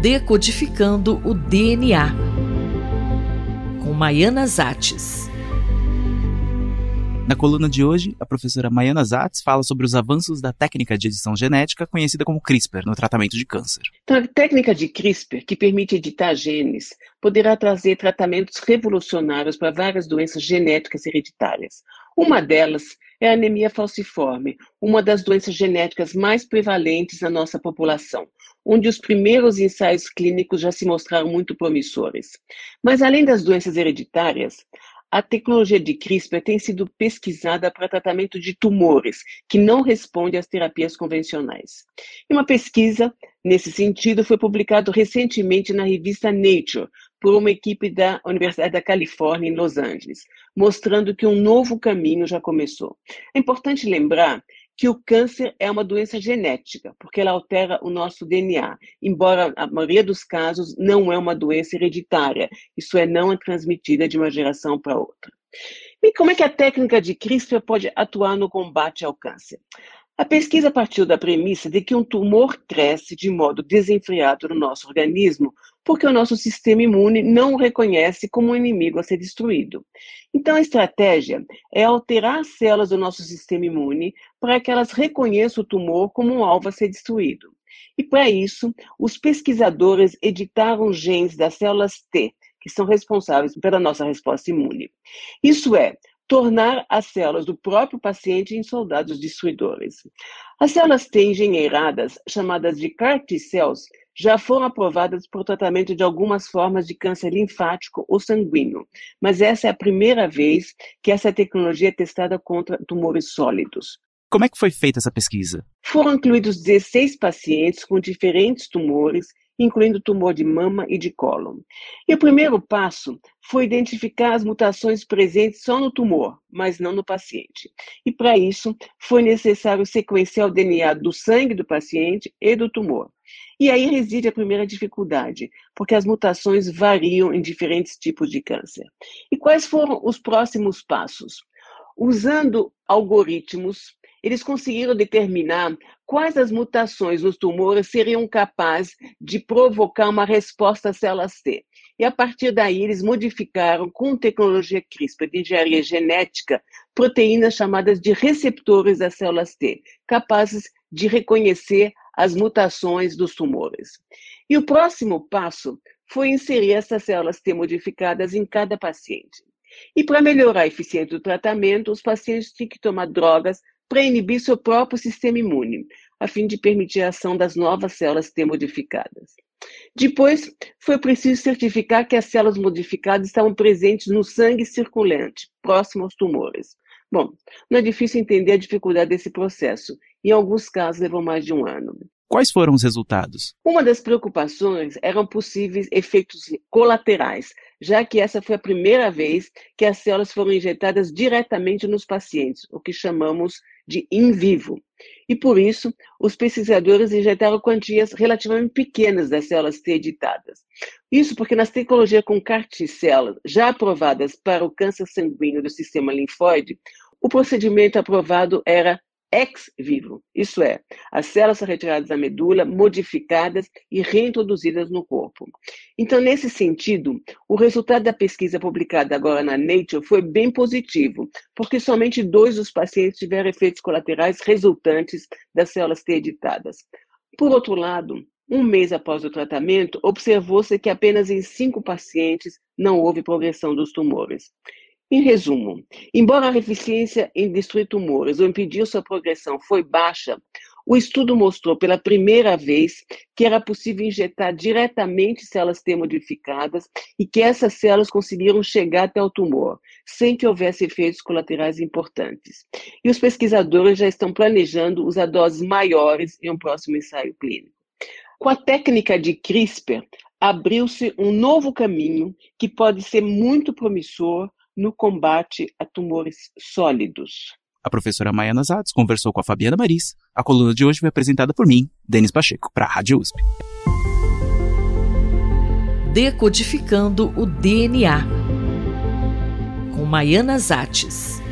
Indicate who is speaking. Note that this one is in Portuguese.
Speaker 1: Decodificando o DNA, com Maiana Zates.
Speaker 2: Na coluna de hoje, a professora Maiana Zatz fala sobre os avanços da técnica de edição genética conhecida como CRISPR no tratamento de câncer.
Speaker 3: Então, a técnica de CRISPR, que permite editar genes, poderá trazer tratamentos revolucionários para várias doenças genéticas hereditárias. Uma delas é a anemia falciforme, uma das doenças genéticas mais prevalentes na nossa população, onde os primeiros ensaios clínicos já se mostraram muito promissores. Mas além das doenças hereditárias, a tecnologia de CRISPR tem sido pesquisada para tratamento de tumores que não respondem às terapias convencionais. E uma pesquisa nesse sentido foi publicada recentemente na revista Nature por uma equipe da Universidade da Califórnia em Los Angeles, mostrando que um novo caminho já começou. É importante lembrar que o câncer é uma doença genética, porque ela altera o nosso DNA, embora a maioria dos casos não é uma doença hereditária, isso é, não é transmitida de uma geração para outra. E como é que a técnica de CRISPR pode atuar no combate ao câncer? A pesquisa partiu da premissa de que um tumor cresce de modo desenfreado no nosso organismo porque o nosso sistema imune não o reconhece como um inimigo a ser destruído. Então, a estratégia é alterar as células do nosso sistema imune para que elas reconheçam o tumor como um alvo a ser destruído. E para isso, os pesquisadores editaram genes das células T, que são responsáveis pela nossa resposta imune. Isso é, tornar as células do próprio paciente em soldados destruidores. As células T engenheiradas, chamadas de CAR T-cells, já foram aprovadas para o tratamento de algumas formas de câncer linfático ou sanguíneo, mas essa é a primeira vez que essa tecnologia é testada contra tumores sólidos.
Speaker 2: Como é que foi feita essa pesquisa?
Speaker 3: Foram incluídos 16 pacientes com diferentes tumores incluindo tumor de mama e de cólon. E o primeiro passo foi identificar as mutações presentes só no tumor, mas não no paciente. E para isso, foi necessário sequenciar o DNA do sangue do paciente e do tumor. E aí reside a primeira dificuldade, porque as mutações variam em diferentes tipos de câncer. E quais foram os próximos passos? Usando algoritmos eles conseguiram determinar quais as mutações nos tumores seriam capazes de provocar uma resposta células T. E a partir daí, eles modificaram, com tecnologia CRISPR de engenharia genética, proteínas chamadas de receptores das células T, capazes de reconhecer as mutações dos tumores. E o próximo passo foi inserir essas células T modificadas em cada paciente. E para melhorar a eficiência do tratamento, os pacientes tinham que tomar drogas para inibir seu próprio sistema imune, a fim de permitir a ação das novas células T modificadas. Depois, foi preciso certificar que as células modificadas estavam presentes no sangue circulante, próximo aos tumores. Bom, não é difícil entender a dificuldade desse processo. Em alguns casos, levou mais de um ano.
Speaker 2: Quais foram os resultados?
Speaker 3: Uma das preocupações eram possíveis efeitos colaterais, já que essa foi a primeira vez que as células foram injetadas diretamente nos pacientes, o que chamamos de in vivo. E por isso, os pesquisadores injetaram quantias relativamente pequenas das células T editadas. Isso porque nas tecnologias com CAR T-cells já aprovadas para o câncer sanguíneo do sistema linfóide, o procedimento aprovado era ex vivo, isso é, as células são retiradas da medula, modificadas e reintroduzidas no corpo. Então, nesse sentido, o resultado da pesquisa publicada agora na Nature foi bem positivo, porque somente dois dos pacientes tiveram efeitos colaterais resultantes das células T editadas. Por outro lado, um mês após o tratamento, observou-se que apenas em cinco pacientes não houve progressão dos tumores. Em resumo, embora a eficiência em destruir tumores ou impedir sua progressão foi baixa, o estudo mostrou pela primeira vez que era possível injetar diretamente células modificadas e que essas células conseguiram chegar até o tumor, sem que houvesse efeitos colaterais importantes. E os pesquisadores já estão planejando usar doses maiores em um próximo ensaio clínico. Com a técnica de CRISPR, abriu-se um novo caminho que pode ser muito promissor no combate a tumores sólidos.
Speaker 2: A professora Maiana Zatz conversou com a Fabiana Maris. A coluna de hoje foi apresentada por mim, Denis Pacheco, para a Rádio USP.
Speaker 1: Decodificando o DNA com Maiana Zates.